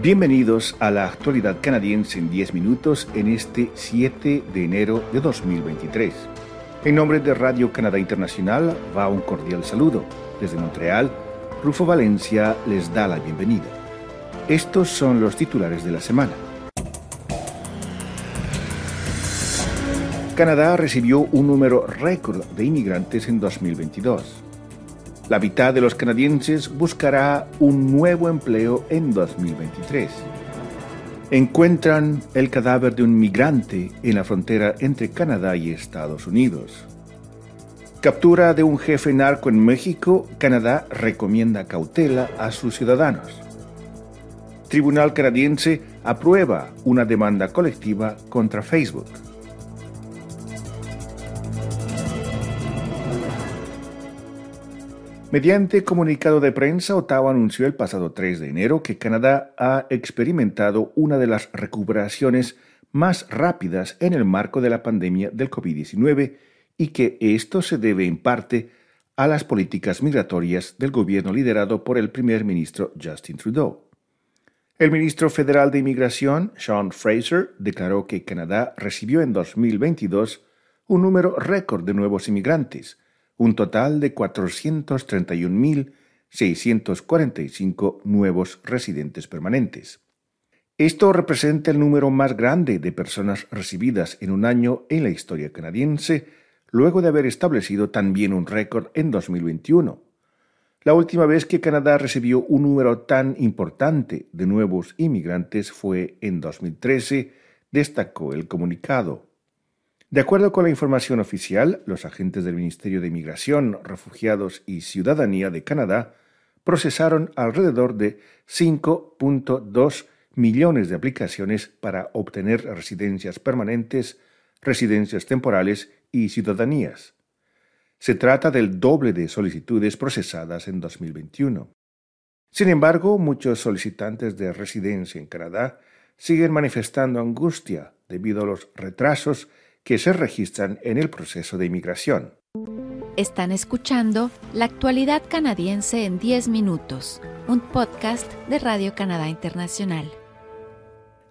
Bienvenidos a la actualidad canadiense en 10 minutos en este 7 de enero de 2023. En nombre de Radio Canadá Internacional va un cordial saludo. Desde Montreal, Rufo Valencia les da la bienvenida. Estos son los titulares de la semana. Canadá recibió un número récord de inmigrantes en 2022. La mitad de los canadienses buscará un nuevo empleo en 2023. Encuentran el cadáver de un migrante en la frontera entre Canadá y Estados Unidos. Captura de un jefe narco en México, Canadá recomienda cautela a sus ciudadanos. Tribunal canadiense aprueba una demanda colectiva contra Facebook. Mediante comunicado de prensa, Ottawa anunció el pasado 3 de enero que Canadá ha experimentado una de las recuperaciones más rápidas en el marco de la pandemia del COVID-19 y que esto se debe en parte a las políticas migratorias del gobierno liderado por el primer ministro Justin Trudeau. El ministro federal de Inmigración, Sean Fraser, declaró que Canadá recibió en 2022 un número récord de nuevos inmigrantes, un total de 431.645 nuevos residentes permanentes. Esto representa el número más grande de personas recibidas en un año en la historia canadiense, luego de haber establecido también un récord en 2021. La última vez que Canadá recibió un número tan importante de nuevos inmigrantes fue en 2013, destacó el comunicado. De acuerdo con la información oficial, los agentes del Ministerio de Inmigración, Refugiados y Ciudadanía de Canadá procesaron alrededor de 5.2 millones de aplicaciones para obtener residencias permanentes, residencias temporales y ciudadanías. Se trata del doble de solicitudes procesadas en 2021. Sin embargo, muchos solicitantes de residencia en Canadá siguen manifestando angustia debido a los retrasos que se registran en el proceso de inmigración. Están escuchando La actualidad canadiense en 10 minutos, un podcast de Radio Canadá Internacional.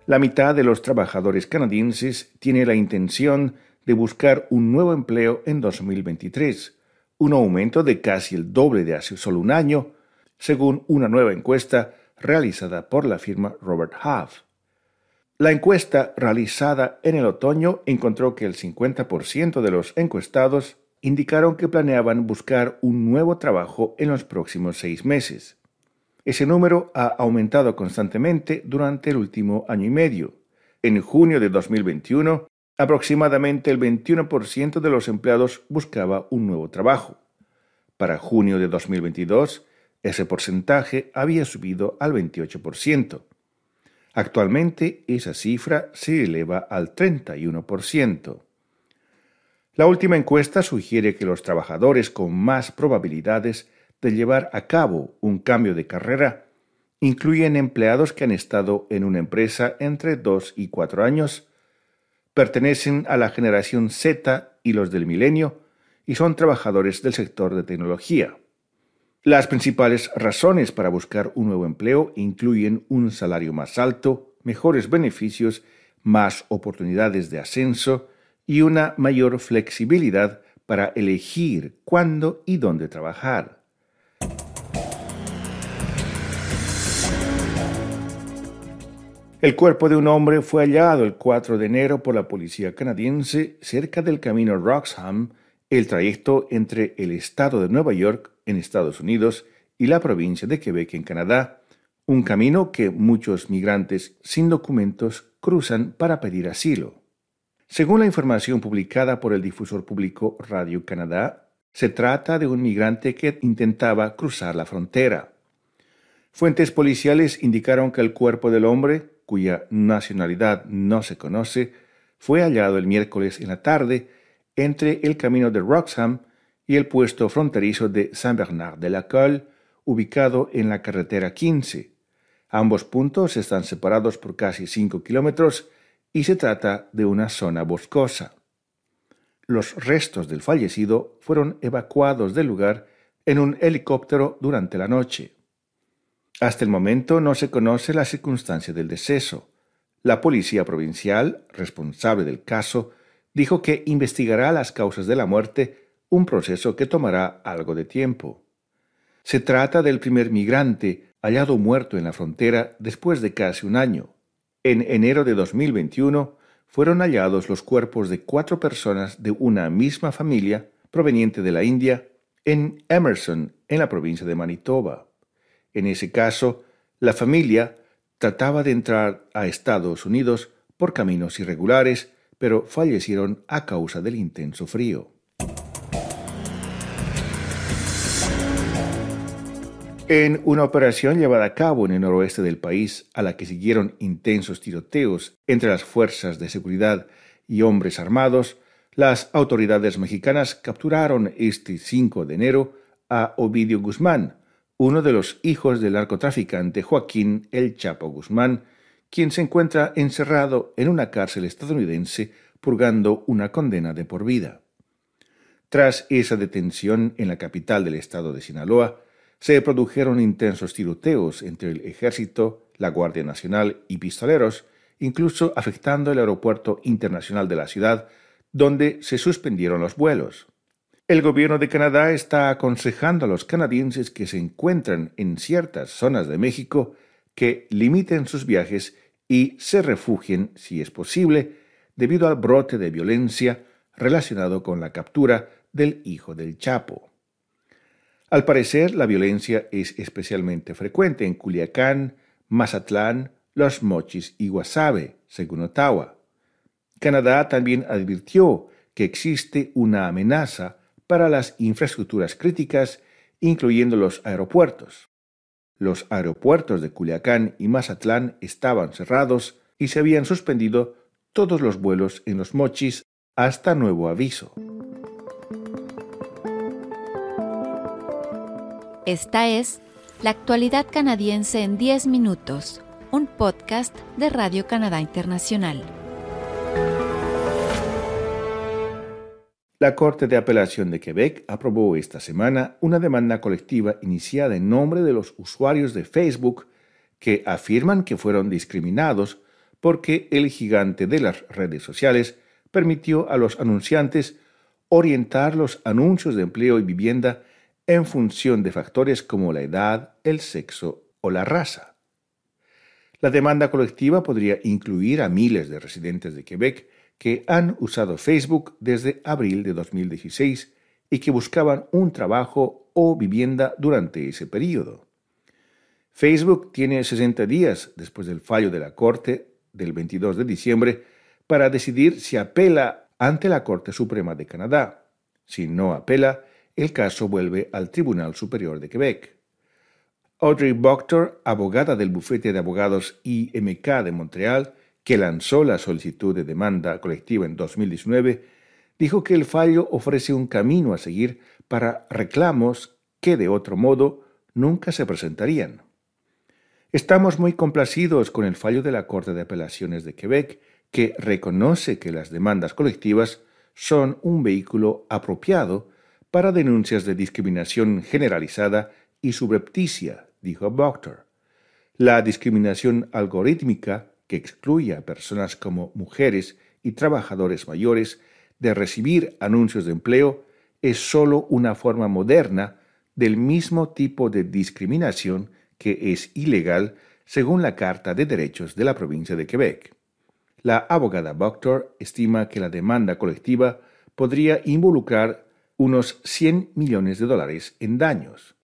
La mitad de los trabajadores canadienses tiene la intención de buscar un nuevo empleo en 2023, un aumento de casi el doble de hace solo un año, según una nueva encuesta realizada por la firma Robert Half. La encuesta realizada en el otoño encontró que el 50% de los encuestados indicaron que planeaban buscar un nuevo trabajo en los próximos seis meses. Ese número ha aumentado constantemente durante el último año y medio. En junio de 2021, aproximadamente el 21% de los empleados buscaba un nuevo trabajo. Para junio de 2022, ese porcentaje había subido al 28%. Actualmente esa cifra se eleva al 31%. La última encuesta sugiere que los trabajadores con más probabilidades de llevar a cabo un cambio de carrera incluyen empleados que han estado en una empresa entre 2 y 4 años, pertenecen a la generación Z y los del milenio y son trabajadores del sector de tecnología. Las principales razones para buscar un nuevo empleo incluyen un salario más alto, mejores beneficios, más oportunidades de ascenso y una mayor flexibilidad para elegir cuándo y dónde trabajar. El cuerpo de un hombre fue hallado el 4 de enero por la policía canadiense cerca del camino Roxham, el trayecto entre el estado de Nueva York en Estados Unidos y la provincia de Quebec en Canadá, un camino que muchos migrantes sin documentos cruzan para pedir asilo. Según la información publicada por el difusor público Radio Canadá, se trata de un migrante que intentaba cruzar la frontera. Fuentes policiales indicaron que el cuerpo del hombre, cuya nacionalidad no se conoce, fue hallado el miércoles en la tarde entre el camino de Roxham y el puesto fronterizo de Saint-Bernard-de-la-Colle, ubicado en la carretera 15. Ambos puntos están separados por casi 5 kilómetros y se trata de una zona boscosa. Los restos del fallecido fueron evacuados del lugar en un helicóptero durante la noche. Hasta el momento no se conoce la circunstancia del deceso. La policía provincial, responsable del caso, dijo que investigará las causas de la muerte, un proceso que tomará algo de tiempo. Se trata del primer migrante hallado muerto en la frontera después de casi un año. En enero de 2021 fueron hallados los cuerpos de cuatro personas de una misma familia proveniente de la India en Emerson, en la provincia de Manitoba. En ese caso, la familia trataba de entrar a Estados Unidos por caminos irregulares, pero fallecieron a causa del intenso frío. En una operación llevada a cabo en el noroeste del país, a la que siguieron intensos tiroteos entre las fuerzas de seguridad y hombres armados, las autoridades mexicanas capturaron este 5 de enero a Ovidio Guzmán, uno de los hijos del narcotraficante Joaquín El Chapo Guzmán, quien se encuentra encerrado en una cárcel estadounidense purgando una condena de por vida. Tras esa detención en la capital del estado de Sinaloa, se produjeron intensos tiroteos entre el ejército, la Guardia Nacional y pistoleros, incluso afectando el aeropuerto internacional de la ciudad, donde se suspendieron los vuelos. El gobierno de Canadá está aconsejando a los canadienses que se encuentran en ciertas zonas de México que limiten sus viajes y se refugien, si es posible, debido al brote de violencia relacionado con la captura del hijo del Chapo. Al parecer, la violencia es especialmente frecuente en Culiacán, Mazatlán, Los Mochis y Guasave, según Ottawa. Canadá también advirtió que existe una amenaza para las infraestructuras críticas, incluyendo los aeropuertos. Los aeropuertos de Culiacán y Mazatlán estaban cerrados y se habían suspendido todos los vuelos en los mochis hasta nuevo aviso. Esta es La actualidad canadiense en 10 minutos, un podcast de Radio Canadá Internacional. La Corte de Apelación de Quebec aprobó esta semana una demanda colectiva iniciada en nombre de los usuarios de Facebook que afirman que fueron discriminados porque el gigante de las redes sociales permitió a los anunciantes orientar los anuncios de empleo y vivienda en función de factores como la edad, el sexo o la raza. La demanda colectiva podría incluir a miles de residentes de Quebec que han usado Facebook desde abril de 2016 y que buscaban un trabajo o vivienda durante ese periodo. Facebook tiene 60 días después del fallo de la Corte del 22 de diciembre para decidir si apela ante la Corte Suprema de Canadá. Si no apela, el caso vuelve al Tribunal Superior de Quebec. Audrey Boctor, abogada del bufete de abogados IMK de Montreal, que lanzó la solicitud de demanda colectiva en 2019, dijo que el fallo ofrece un camino a seguir para reclamos que de otro modo nunca se presentarían. Estamos muy complacidos con el fallo de la Corte de Apelaciones de Quebec, que reconoce que las demandas colectivas son un vehículo apropiado para denuncias de discriminación generalizada y subrepticia, dijo Boctor. La discriminación algorítmica que excluye a personas como mujeres y trabajadores mayores de recibir anuncios de empleo es sólo una forma moderna del mismo tipo de discriminación que es ilegal según la Carta de Derechos de la provincia de Quebec. La abogada Boctor estima que la demanda colectiva podría involucrar unos 100 millones de dólares en daños.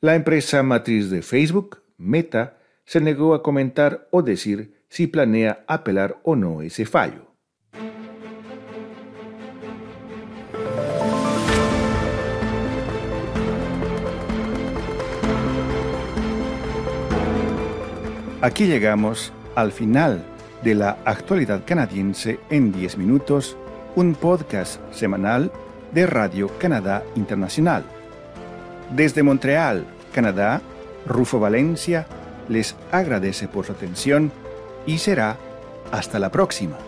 La empresa matriz de Facebook, Meta, se negó a comentar o decir si planea apelar o no ese fallo. Aquí llegamos al final de la actualidad canadiense en 10 minutos, un podcast semanal de Radio Canadá Internacional. Desde Montreal, Canadá, Rufo Valencia les agradece por su atención y será hasta la próxima.